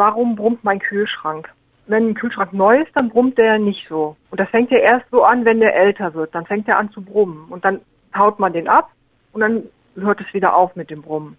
warum brummt mein Kühlschrank? Wenn ein Kühlschrank neu ist, dann brummt der nicht so. Und das fängt ja erst so an, wenn der älter wird. Dann fängt er an zu brummen. Und dann haut man den ab und dann hört es wieder auf mit dem Brummen.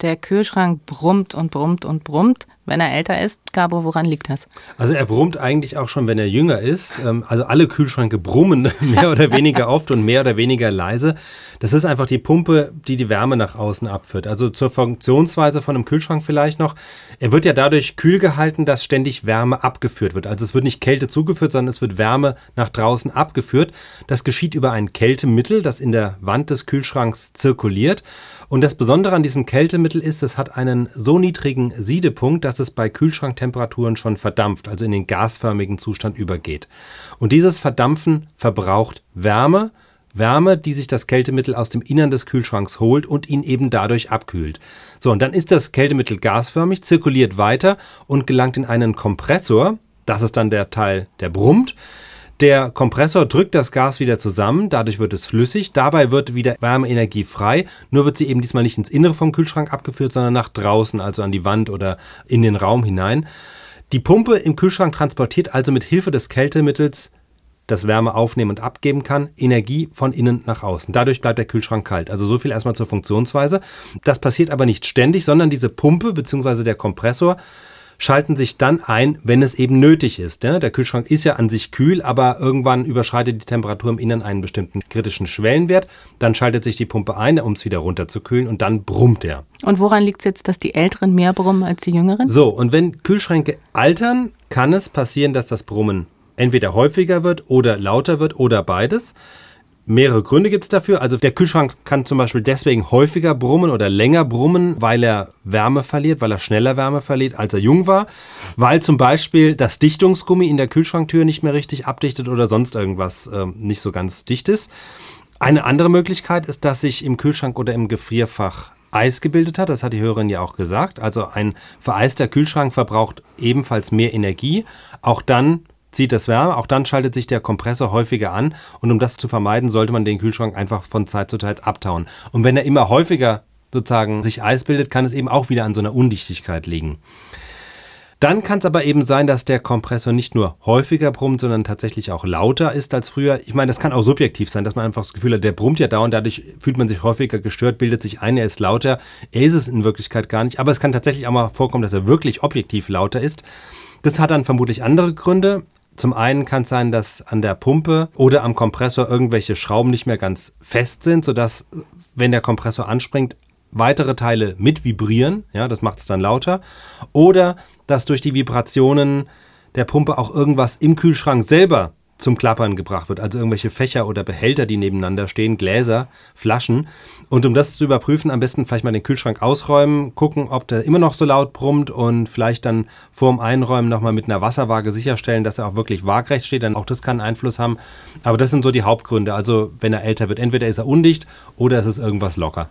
Der Kühlschrank brummt und brummt und brummt, wenn er älter ist. Gabo, woran liegt das? Also er brummt eigentlich auch schon, wenn er jünger ist. Ähm, also alle Kühlschränke brummen mehr oder weniger oft und mehr oder weniger leise. Das ist einfach die Pumpe, die die Wärme nach außen abführt. Also zur Funktionsweise von einem Kühlschrank vielleicht noch. Er wird ja dadurch kühl gehalten, dass ständig Wärme abgeführt wird. Also es wird nicht Kälte zugeführt, sondern es wird Wärme nach draußen abgeführt. Das geschieht über ein Kältemittel, das in der Wand des Kühlschranks zirkuliert. Und das Besondere an diesem Kältemittel ist, es hat einen so niedrigen Siedepunkt, dass es bei Kühlschranktemperaturen schon verdampft, also in den gasförmigen Zustand übergeht. Und dieses Verdampfen verbraucht Wärme, Wärme, die sich das Kältemittel aus dem Innern des Kühlschranks holt und ihn eben dadurch abkühlt. So, und dann ist das Kältemittel gasförmig, zirkuliert weiter und gelangt in einen Kompressor. Das ist dann der Teil, der brummt. Der Kompressor drückt das Gas wieder zusammen, dadurch wird es flüssig, dabei wird wieder Wärmeenergie frei, nur wird sie eben diesmal nicht ins Innere vom Kühlschrank abgeführt, sondern nach draußen, also an die Wand oder in den Raum hinein. Die Pumpe im Kühlschrank transportiert also mit Hilfe des Kältemittels, das Wärme aufnehmen und abgeben kann, Energie von innen nach außen. Dadurch bleibt der Kühlschrank kalt. Also so viel erstmal zur Funktionsweise. Das passiert aber nicht ständig, sondern diese Pumpe bzw. der Kompressor schalten sich dann ein, wenn es eben nötig ist. Ja? Der Kühlschrank ist ja an sich kühl, aber irgendwann überschreitet die Temperatur im Innern einen bestimmten kritischen Schwellenwert. Dann schaltet sich die Pumpe ein, um es wieder runterzukühlen und dann brummt er. Und woran liegt es jetzt, dass die Älteren mehr brummen als die Jüngeren? So, und wenn Kühlschränke altern, kann es passieren, dass das Brummen entweder häufiger wird oder lauter wird oder beides. Mehrere Gründe gibt es dafür. Also der Kühlschrank kann zum Beispiel deswegen häufiger brummen oder länger brummen, weil er Wärme verliert, weil er schneller Wärme verliert, als er jung war. Weil zum Beispiel das Dichtungsgummi in der Kühlschranktür nicht mehr richtig abdichtet oder sonst irgendwas äh, nicht so ganz dicht ist. Eine andere Möglichkeit ist, dass sich im Kühlschrank oder im Gefrierfach Eis gebildet hat. Das hat die Hörerin ja auch gesagt. Also ein vereister Kühlschrank verbraucht ebenfalls mehr Energie. Auch dann zieht das Wärme, auch dann schaltet sich der Kompressor häufiger an und um das zu vermeiden, sollte man den Kühlschrank einfach von Zeit zu Zeit abtauen. Und wenn er immer häufiger sozusagen sich Eis bildet, kann es eben auch wieder an so einer Undichtigkeit liegen. Dann kann es aber eben sein, dass der Kompressor nicht nur häufiger brummt, sondern tatsächlich auch lauter ist als früher. Ich meine, das kann auch subjektiv sein, dass man einfach das Gefühl hat, der brummt ja dauernd, dadurch fühlt man sich häufiger gestört, bildet sich ein, er ist lauter. Er ist es in Wirklichkeit gar nicht. Aber es kann tatsächlich auch mal vorkommen, dass er wirklich objektiv lauter ist. Das hat dann vermutlich andere Gründe. Zum einen kann es sein, dass an der Pumpe oder am Kompressor irgendwelche Schrauben nicht mehr ganz fest sind, sodass, wenn der Kompressor anspringt, weitere Teile mit vibrieren. Ja, das macht es dann lauter. Oder dass durch die Vibrationen der Pumpe auch irgendwas im Kühlschrank selber zum Klappern gebracht wird. Also irgendwelche Fächer oder Behälter, die nebeneinander stehen, Gläser, Flaschen. Und um das zu überprüfen, am besten vielleicht mal den Kühlschrank ausräumen, gucken, ob der immer noch so laut brummt und vielleicht dann vorm Einräumen nochmal mit einer Wasserwaage sicherstellen, dass er auch wirklich waagrecht steht. Dann auch das kann Einfluss haben. Aber das sind so die Hauptgründe. Also wenn er älter wird, entweder ist er undicht oder es ist irgendwas locker.